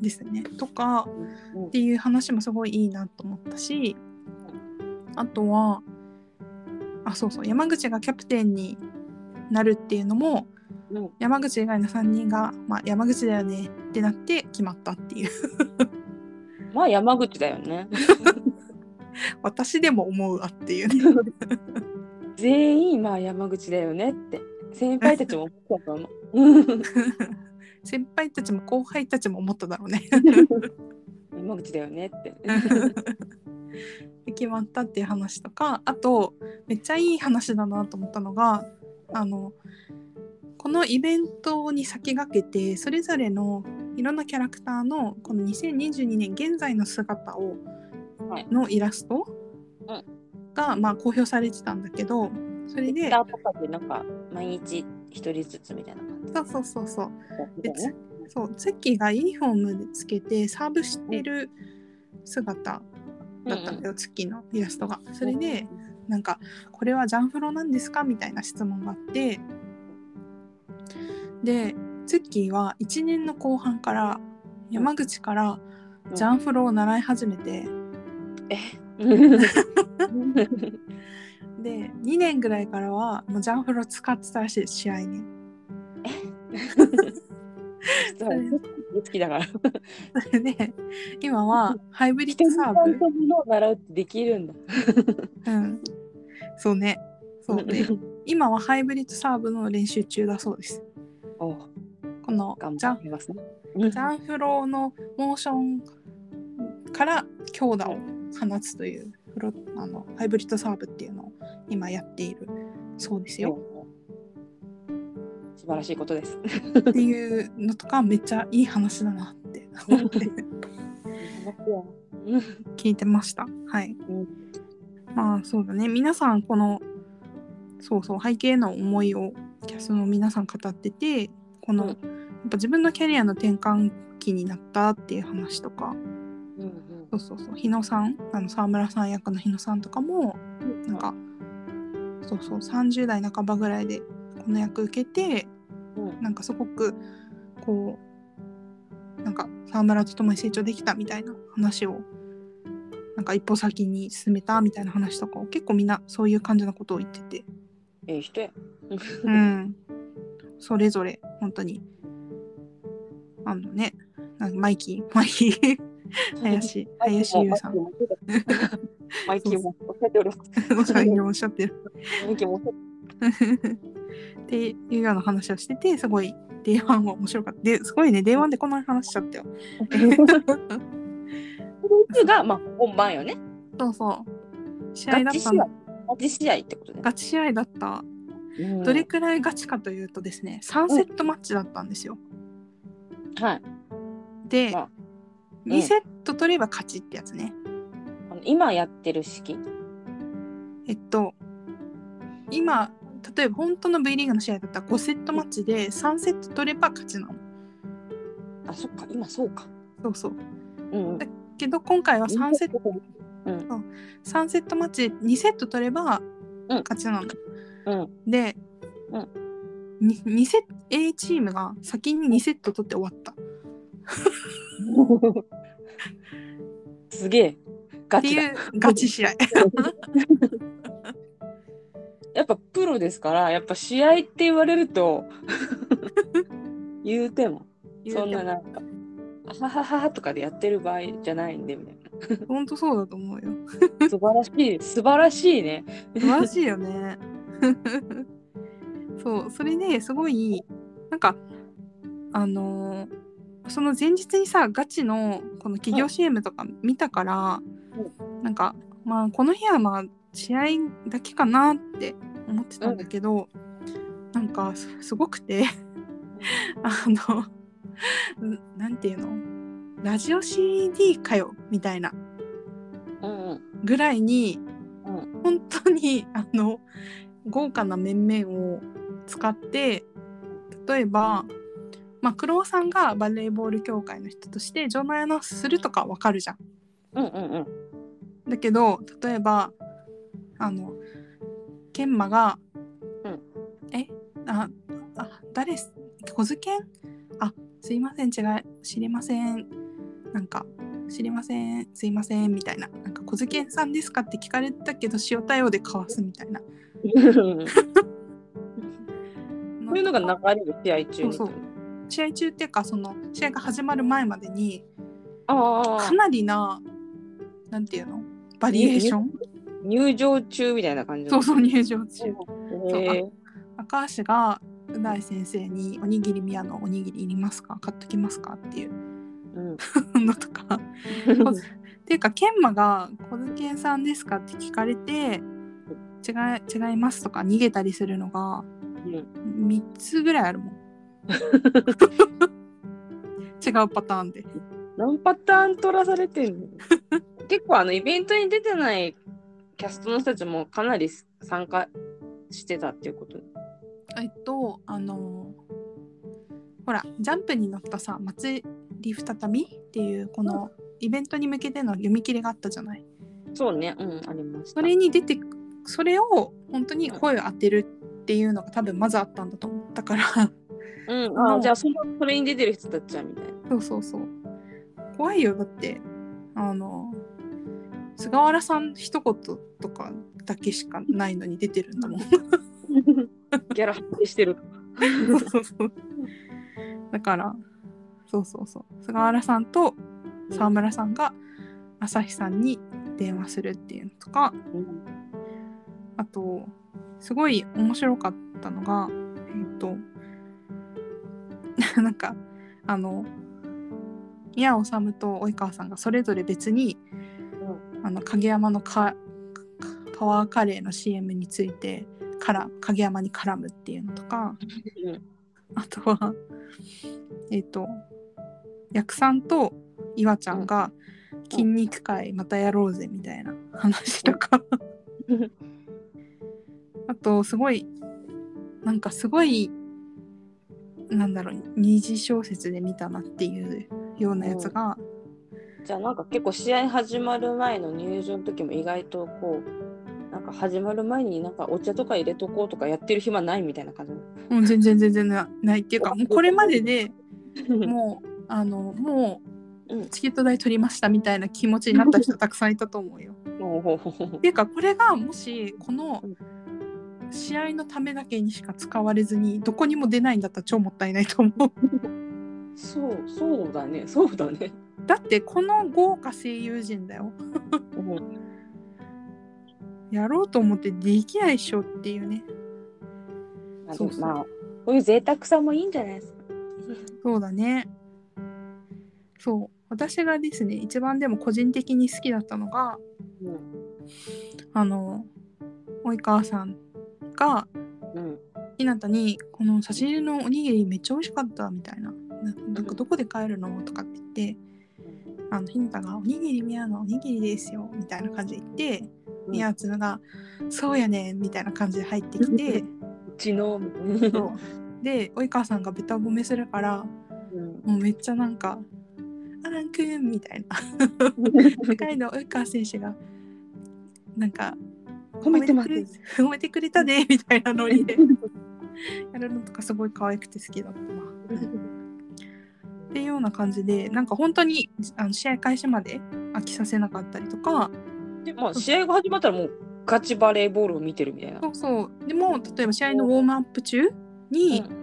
ですね。とかうんっていう話もすごいいいなと思ったしあとはあそうそう山口がキャプテンになるっていうのもうん。山口以外の3人が、まあ、山口だよねってなって決まったっていう。まあ山口だよね。私でも思うわっていうね。全員まあ山口だよねって。先輩たちも思ったと思う。先輩たちも後輩たちも思っただろうね。山口だよねって。で決まったっていう話とかあとめっちゃいい話だなと思ったのがあのこのイベントに先駆けてそれぞれのいろんなキャラクターのこの2022年現在の姿を、はい。のイラストうん。が、まあ、公表されてたんだけどそれでなんか毎日一人ずつみたいなそうそうそうそう。で。そうツッキーがユニフォームでつけてサーブしてる姿だったんだよ、ツッキーのイラストが。それで、なんかこれはジャンフロなんですかみたいな質問があってでツッキーは1年の後半から山口からうん。ジャンフロを習い始めて、うん。で2年ぐらいからはもうジャンフロ使ってたらしい試合に。好きだから。今はハイブリッドサーブ習うってできるんだ。うん、そうねそうで今はハイブリッドサーブの練習中だそうです。おこの頑ジャン。ジャンフローのモーションから強打を放つというフロあのハイブリッドサーブっていうのを今やっているそうですよ。素晴らしいことです。っていうのとかめっちゃいい話だなって。思って聞いてました。はい。うん。まあそうだね。皆さんこのそうそう背景への思いをキャスの皆さん語っててこの、うん。やっぱ自分のキャリアの転換期になったっていう話とか。うんそうそうそう。日野さんあの沢村さん役の日野さんとかもうん。なんか、そうそう。30代半ばぐらいでこの役受けてうんなんかすごくこうなんか沢村と共に成長できたみたいな話をなんか一歩先に進めたみたいな話とかを結構みんなそういう感じのことを言ってて、ええ人や。うん、それぞれ本当に。あのねなんかマイキーマイキー 林林優さん。マイキーもおっしゃっております。おさんにおっしゃってる。マイキーもおっしゃってっていうような話をしててすごい Day1 は面白かった。ですごいね Day1 でこんな話しちゃったよ。これがまあ本番よね。そうそう。試合だったの。ガチ試合。ってことね。ガチ試合だった。うん。どれくらいガチかというとですね3セットマッチだったんですよ。はい。であうん。2セット取れば勝ちってやつね。今やってる式。えっと今例えば本当の V リーグの試合だったら5セットマッチで3セット取れば勝ちなの。あ、そっか、今そうか。そうそう。うんうん。けど今回は3セット。うん。3セットマッチ2セット取ればうん。勝ちなの、うん。で、うん。に2セット A チームが先に2セット取って終わった。っ すげえ。ガチだ。ていうガチ試合 やっぱプロですから、やっぱ試合って言われると、言うても、そんななんか、あははははとかでやってる場合じゃないんで、みたい本当そうだと思うよ。な。素晴らしい、素晴らしいね。素晴らしいよね。そうそれですごいなんかあのーその前日にさガチのこの企業 CM とか見たから、なんかまあこの日はまあ試合だけかなって思ってたんだけど、なんかすすごくてあのんなんていうの？ラジオ CD かよみたいなうんうん。ぐらいにうん。本当にあの豪華な面々を使って例えば、まあ、黒尾さんがバレーボール協会の人として場内アナウンスするとかわかるじゃん。うんうんうん。だけど例えばあの研磨が「うん。えああ誰す小津健あすいません違い知りません。なんか知りませんすいません」みたいな「なんか小津健さんですか?」って聞かれたけど塩対応でかわすみたいな。そういうのが流れる試合中に。そうそう。試合中っていうかその試合が始まる前までにああかなりななんていうの？バリエーション？入場中みたいな感じ。そうそう入場中。へえ赤橋がう大先生に「おにぎり宮のおにぎりいりますか？買っときますか?」っていう。うん。のとか。っていうか研磨が「小津健さんですか?」って聞かれて「違い違います」とか逃げたりするのがうん。3つぐらいあるもん。違うパターンで。何パターン取らされてんの？結構あのイベントに出てないキャストの人たちもかなり参加してたっていうこと？えっとあのほらジャンプに乗ったさ「祭り再び」っていうこのイベントに向けての読み切りがあったじゃない？そうね、うん、ありました。それに出てそれを本当に声を当てるっていうのが多分まずあったんだと思ったから。うん、あじゃあそのそれに出てる人たちはみたいな。そうそうそう。怖いよ。だってあの菅原さん一言とかだけしかないのに出てるんだもん。ギャラ発生してる。そうそうそう。だからそうそうそう。菅原さんと沢村さんが朝日さんに電話するっていうのとか。うんあとすごい面白かったのがえっ、と なんかあの宮治と及川さんがそれぞれ別に、あの影山のかパワーカレーの CM についてから影山に絡むっていうのとかうんあとはえっ、と薬さんと岩ちゃんが筋肉界またやろうぜみたいな話とか。あとすごいなんかすごいなんだろう二次小説で見たなっていうようなやつが、じゃあなんか結構試合始まる前の入場の時も意外とこうなんか始まる前になんかお茶とか入れとこうとかやってる暇ないみたいな感じ。もう全然全然なないっていうかもうこれまででもうあのもうチケット代取りましたみたいな気持ちになった人たくさんいたと思うよ。っていうかこれがもしこのうん試合のためだけにしか使われずにどこにも出ないんだったら超もったいないと思う。そうそうだねそうだね。だってこの豪華声優陣だよ。やろうと思ってできないっしょっていうね。まあそうそうまあこういう贅沢さもいいんじゃないですか。そうだね。そう。私がですね、一番でも個人的に好きだったのが、うんあの、及川さんが、うんひなたに、この差し入れのおにぎりめっちゃ美味しかったみたいな。ななんかどこで買えるの？とかって言って、あのひなたがおにぎり宮のおにぎりですよみたいな感じで言って、うん。宮津が、そうやねみたいな感じで入ってきて、うちの、で、及川さんがベタ褒めするから、うん。もうめっちゃなんか、アランくんみたいな。世界の及川選手が、なんか、褒めてます。くれ 褒めてくれたねみたいなノリでやるのとかすごい可愛くて好きだったな。っていうような感じで、なんか本当にあの試合開始まで飽きさせなかったりとか、でまあ試合が始まったらもうガチバレーボールを見てるみたいな。そうそう。でも、例えば試合のウォームアップ中に、うん。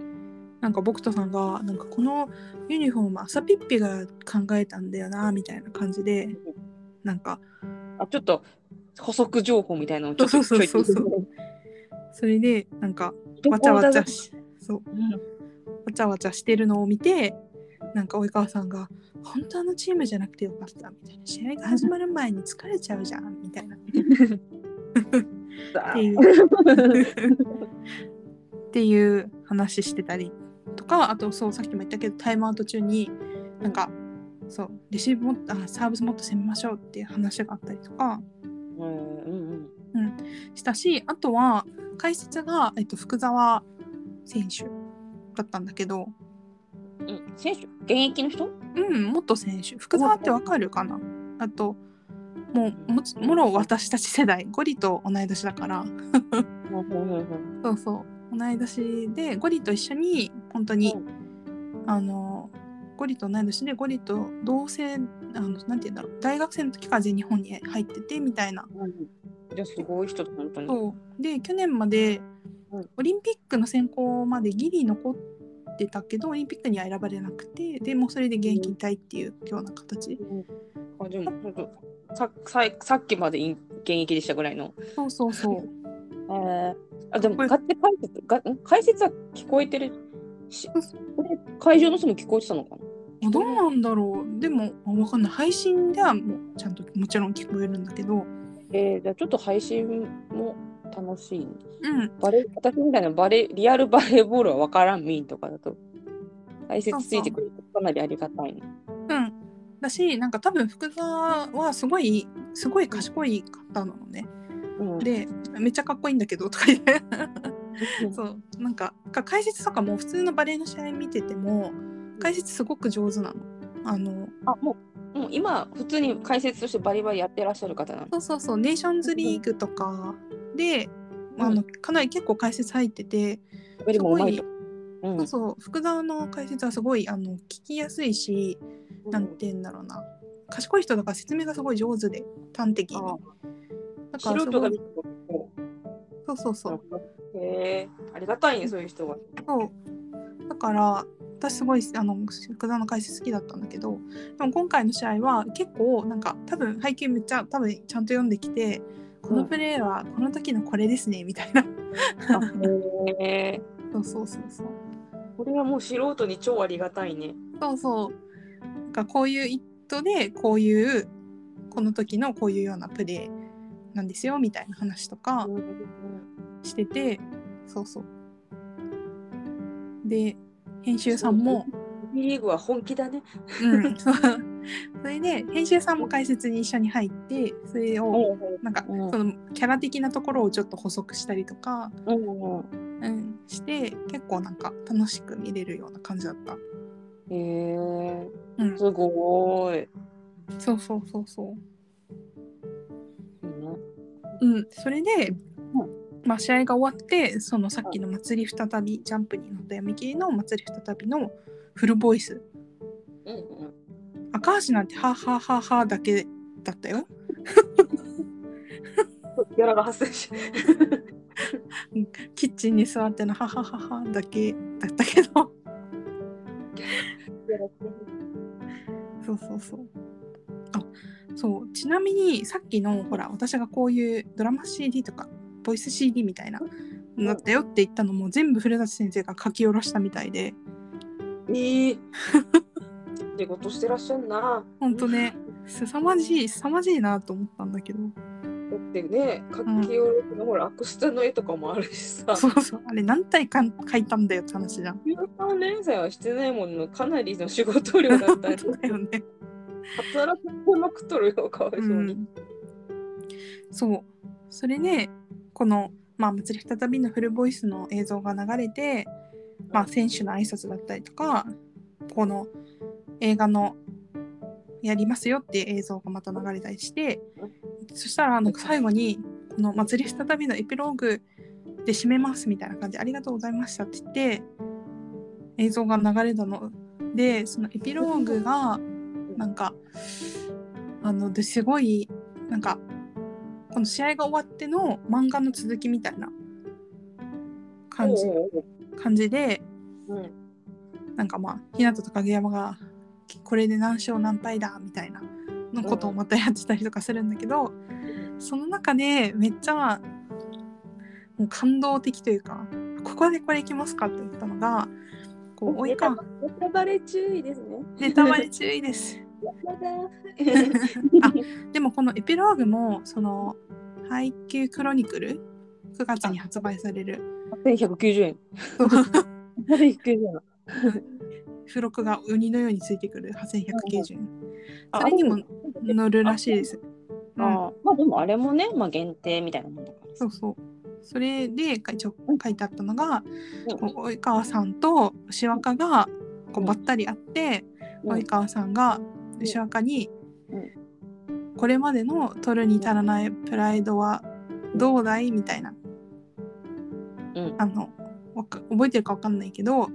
なんか僕とさんがなんかこのユニフォーム朝ピッピが考えたんだよなみたいな感じでなんかあちょっと補足情報みたいなのをちょっとそうそうそうそう。それでなんかわちゃわちだゃしそう。うん。わちゃわちゃしてるのを見てなんか及川さんが「本当あのチームじゃなくてよかった」みたいな「試合が始まる前に疲れちゃうじゃん」みたいな。っていう。っていう話してたりとかあとそうさっきも言ったけどタイムアウト中になんかそうレシーブもあサーブスもっと攻めましょうっていう話があったりとか。うん。うん。したしあとは解説が、えっと、福澤選手だったんだけどうんうん選手現役の人？うん元選手。福澤ってわかるかな？あともうもつもろ私たち世代。ゴリと同い年だから。そうそう。同い年でゴリと一緒に本当に、あのゴリと同い年でゴリと同性あのなんて言うんだろう。大学生の時から全日本に入っててみたいな。じゃあすごい人だ本当に。そう。で去年までうん。オリンピックの選考までギリ残ってたけどオリンピックには選ばれなくてでもうそれで現役引退っていうような形。あでも本当さささっきまで現役でしたぐらいの。そうそうそう。えー、あでもこれガチ解説がん？解説は聞こえてるし会場の人も聞こえてたのかな？あどうなんだろう。でもあわかんない。配信ではもうちゃんともちろん聞こえるんだけど。えー、じゃあちょっと配信も楽しい。うん。バレ私みたいなバレリアルバレーボールは分からんミーとかだと解説ついてくるとかなりありがたいね。うん。だしなんか多分福沢はすごいすごい賢い方なのね。うん、でめっちゃかっこいいんだけどとか言ってそう。なんかか解説とかも普通のバレーの試合見てても解説すごく上手なの。あのあもうもう今普通に解説としてバリバリやってらっしゃる方なの。そうそうそう。ネーションズリーグとかで、あのかなり結構解説入ってて、バリもうまいと。うん。そうそう福沢の解説はすごいあの聞きやすいしなんて言うんだろうな。賢い人だから説明がすごい上手で端的に。あだか素人がそうそうそう。へえありがたいねそういう人が。そう。だから私すごいあの福沢の解説好きだったんだけどでも今回の試合は結構なんか多分背景めっちゃ多分ちゃんと読んできてこのプレーはこの時のこれですねみたいな。へえそうそうそうそう。これはもう素人に超ありがたいね。そうそう。なんかこういう意図でこういうこの時のこういうようなプレーなんですよみたいな話とかしててそうそう。で編集さんもリーグは本気だね。うん、そうそれで編集さんも解説に一緒に入ってそれをなんかうん。そのキャラ的なところをちょっと補足したりとか、うんうん。うん、して結構なんか楽しく見れるような感じだった。へえ。うん、すごーい。そうそうそうそいいね。う。うん、それで、うん。まあ試合が終わってそのさっきの祭り再びジャンプに乗った読み切りの祭り再びのフルボイスうんうん赤橋なんてハーハーハーハーだけだったよ。ギャラが発生し。キッチンに座ってのハハハハだけだったけど そうそうそうあそうちなみにさっきのほら私がこういうドラマ CD とかボイス CD みたいなのだったよって言ったのも全部古舘先生が書き下ろしたみたいでいい。仕事してらっしゃるな。ほんとね。凄まじい凄まじいなと思ったんだけど。だってね、書き下ろしのほら、アクスタの絵とかもあるしさ。そうそう。あれ何体か書いたんだよって話じゃん。13連載はしてないもののかなりの仕事量だったり、本当だよね。働きまくっとるよ、かわいそうに。うん、そう。それでこの、まあ、祭り再びのフルボイスの映像が流れて、まあ、選手の挨拶だったりとかこの映画のやりますよっていう映像がまた流れたりしてそしたらなんか最後にこの祭り再びのエピローグで締めますみたいな感じでありがとうございましたって言って映像が流れたのでそのエピローグがなんかあのですごいなんかこの試合が終わっての漫画の続きみたいな感じ。感じでうん。なんかまあ日向と影山がこれで何勝何敗だみたいなのことをまたやってたりとかするんだけど、その中でめっちゃもう感動的というかここでこれいきますかって言ったのがこう追いかネタバレ注意ですね。ネタバレ注意です。あでもこのエピローグもその配給クロニクル9月に発売される1190円。そう 1190円。付録が鬼のようについてくる。8190円。あそれにも乗るらしいです、うん、あまあでもあれもね、まあ、限定みたいなもんだから。そうそう。それで一応書いてあったのが、うん。及川さんと牛若がこうばったり会って、うん。及川さんが牛若に、うこれまでの取るに足らないプライドはどうだい？みたいな。うん。あのわか覚えてるかわかんないけど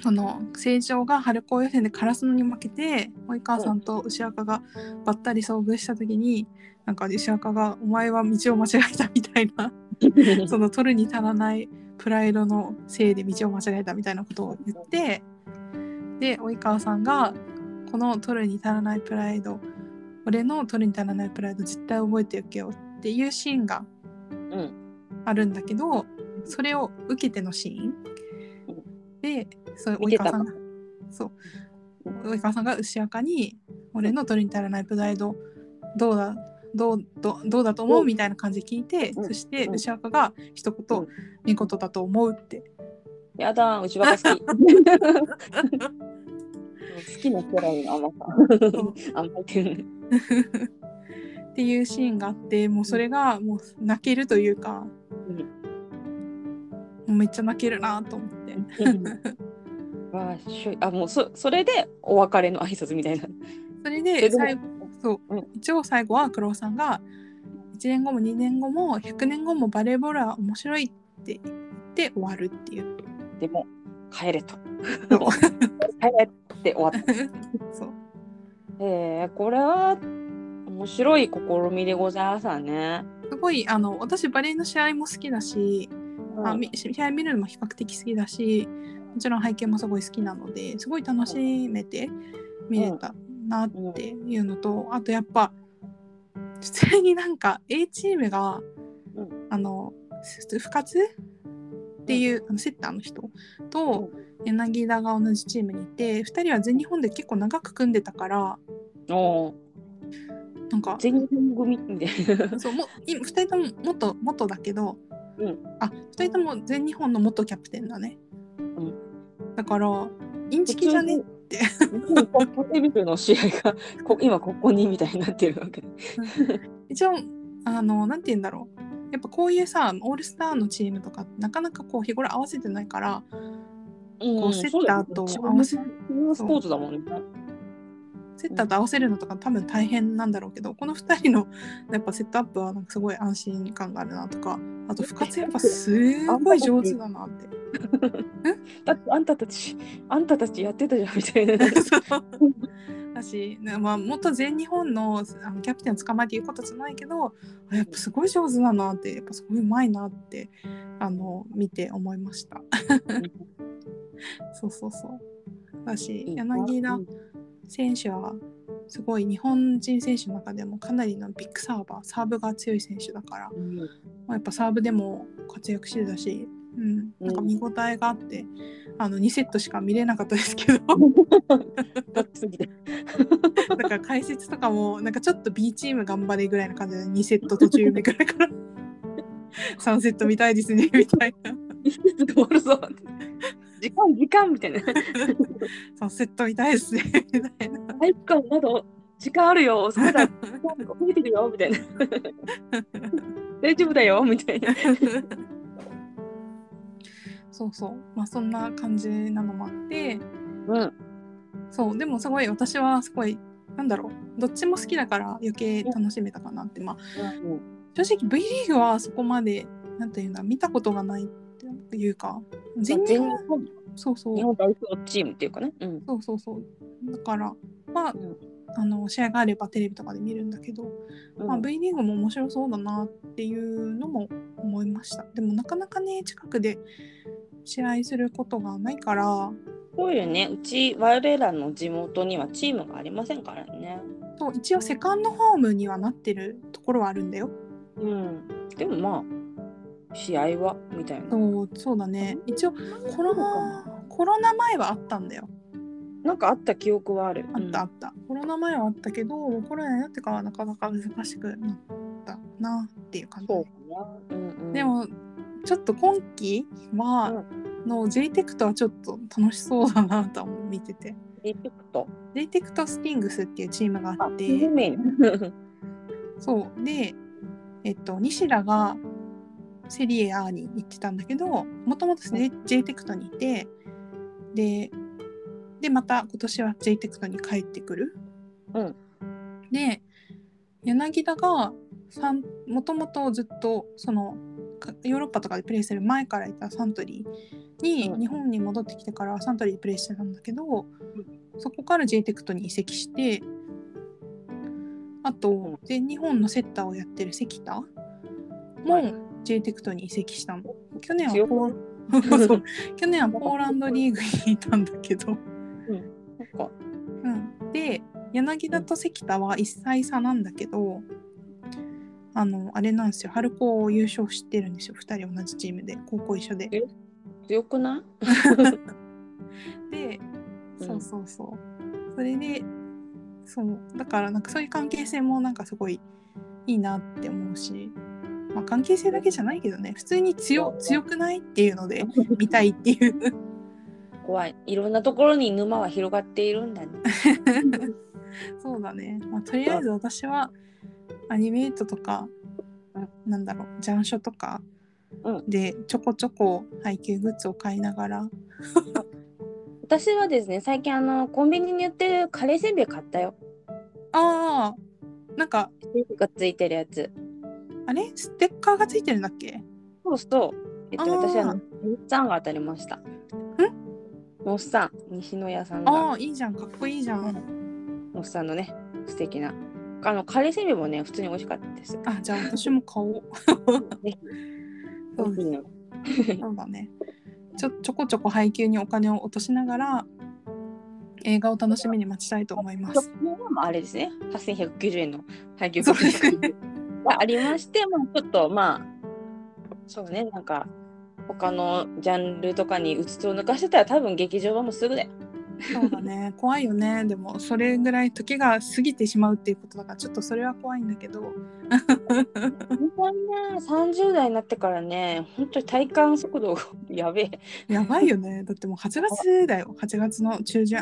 その成長が春高予選でカラスノに負けて及川さんと牛若がばったり遭遇した時になんか牛若が「お前は道を間違えた」みたいな その取るに足らないプライドのせいで道を間違えたみたいなことを言ってで及川さんがこの取るに足らないプライド俺の取るに足らないプライド絶対覚えておけよっていうシーンがうん。あるんだけどそれを受けてのシーン。でそう及川さんが。そう。及川さんが牛若に「俺の取るに足らないプライドどうだどうどどうだと思う?」うんみたいな感じで聞いて、うん。そしてうん。牛若が一言うん「見事だと思う」って。やだ、内輪が好き。好きなキャラの甘さ。甘いっていうね。っていうシーンがあってもうそれがもう泣けるというか、もうめっちゃ泣けるなと思って。わあしょいあもうそそれでお別れの挨拶みたいな。それえで最後そう、うん一応最後は黒尾さんが1年後も2年後も100年後もバレーボールは面白いって言って終わるっていう。でも帰れと。帰れって終わった。そうえー、これは面白い試みでございましたね。すごいあの私バレーの試合も好きだし、あうんみ試合見るのも比較的好きだしもちろん背景もすごい好きなのですごい楽しめて見れたなっていうのと、あとやっぱ普通になんか A チームが、うん。あの深津っていう、あのセッターの人と柳田が同じチームにいて2人は全日本で結構長く組んでたからなんか全日本組みたいな。そうも今2人とも元元だけど、うん。あ2人とも全日本の元キャプテンだね、うんだからインチキじゃね？ってテレビの試合が こ今ここにみたいになってるわけ。一応あのなんて言うんだろうやっぱこういうさオールスターのチームとかなかなかこう日頃合わせてないからうんこうセッターと合わせ違うスポーツだもんね。セッターと合わせるのとか多分大変なんだろうけどこの2人のやっぱセットアップはなんかすごい安心感があるなとかあと深津やっぱすごい上手だなって。だってあんたたちあんたたちやってたじゃんみたいな。そうだし、ねまあ、もっと全日本のあのキャプテンを捕まえて言うことじゃないけどあやっぱすごい上手だなってやっぱすごいうまいなってあの見て思いました。そうそうそう。だし柳田選手はすごい日本人選手の中でもかなりのビッグサーバーサーブが強い選手だから、うんまあ、やっぱサーブでも活躍してたし、うん、なんか見応えがあって、あの2セットしか見れなかったですけどだから解説とかもなんかちょっと B チーム頑張れぐらいな感じで2セット途中目ぐらいから3セット見たいですねみたいな。時間時間みたいな。3セット見たいですねみたいな体育館まだ時間あるよ。まだ増えてるよみたいな。大丈夫だよみたいな。そうそう。まあそんな感じなのもあって。うん。そう。でもすごい私はすごいなんだろう。どっちも好きだから余計楽しめたかなって。まあ正直 V リーグはそこまでなんていうんだ見たことがないっていうか全日全日本本。そうそう。日本代表チームっていうかね。うん。そうそうそう。だからまあうんあの試合があればテレビとかで見るんだけど、まあ、V リーグも面白そうだなっていうのも思いました。でもなかなかね近くで試合することがないから。こういうね、うち我らの地元にはチームがありませんからね。と一応セカンドホームにはなってるところはあるんだよ。うん。でもまあ、試合はみたいな。そうそうだね。一応コロナコロナ前はあったんだよなんかあった記憶はある。あったあった、コロナ前はあったけどコロナになってからはなかなか難しくなったなっていう感じ、そう。うんうん、で、もちょっと今季は、の J テクトはちょっと楽しそうだなと思う見てて。リピクト。J テクトスティングスっていうチームがあっ有て、名。そう。で、えっと、西田がセリエ A に行ってたんだけど、もともと J テクトにいて、で、で、また今年は J テクトに帰ってくる。うん。で、柳田がもともとずっとそのかヨーロッパとかでプレーする前からいたサントリーに、うん。日本に戻ってきてからサントリーでプレーしてたんだけど、そこから J テクトに移籍してあと、ん。全日本のセッターをやってる関田はもい J テクトに移籍したの。去年は 去年はポーランドリーグにいたんだけど、なんか、うん、で柳田と関田は1歳差なんだけどあのあれなんですよ。春高を優勝してるんですよ。2人同じチームで。高校一緒で。え？強くない？でうん。そうそうそう、それでそう。だからなんかそういう関係性もなんかすごいいいなって思うし、まあ、関係性だけじゃないけどね。普通に強強くないっていうので見たいっていう怖い。いろんなところに沼は広がっているんだね。そうだね、まあ、とりあえず私はアニメートとか、なんだろうジャンショとかうんでちょこちょこ配給グッズを買いながら 私はですね、最近あの、コンビニに売ってるカレーせんべい買ったよ。ああなんかがついてるやつ。あれ？ステッカーがついてるんだっけ？そうそう。えっと、私はあの、モッサンが当たりました。んモッサン、西野屋さんあが、あいいじゃん。かっこいいじゃん、モッサンのね、素敵な。あの、カレーせんべいもね、普通に美味しかったです。あじゃあ私も買おう。ぜひ、そうです。ね。そうだね。ちょちょこちょこ配給にお金を落としながら映画を楽しみに待ちたいと思います。もあれですね、8190円の配給がありまして、まあ、ちょっとまあ、そうね、なんか、他のジャンルとかにうつつを抜かしてたら多分劇場版もすぐだよ。そうだね 怖いよねでもそれぐらい時が過ぎてしまうっていうことだからちょっとそれは怖いんだけど本当にね、30代になってからね、本当に体感速度がやべえ。やばいよねだってもう8月だよ8月の中旬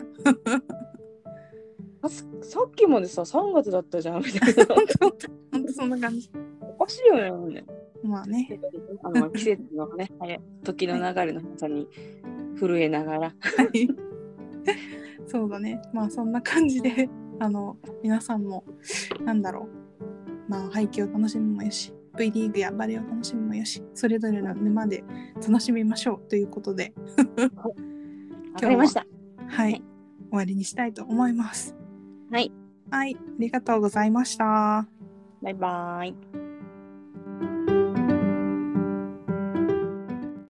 あささっきまでさ、3月だったじゃんみたいな。本当本当そんな感じおかしいよね。まあね。あの季節のね、時の流れの速さに震えながら。はい。そうだね。まあそんな感じであの皆さんもなんだろう。まあ配球を楽しむもよし V リーグやバレーを楽しむもよしそれぞれの沼で楽しみましょう。ということで。わかりました。はい、はい。終わりにしたいと思います。はい。はい。ありがとうございました。バイバーイ。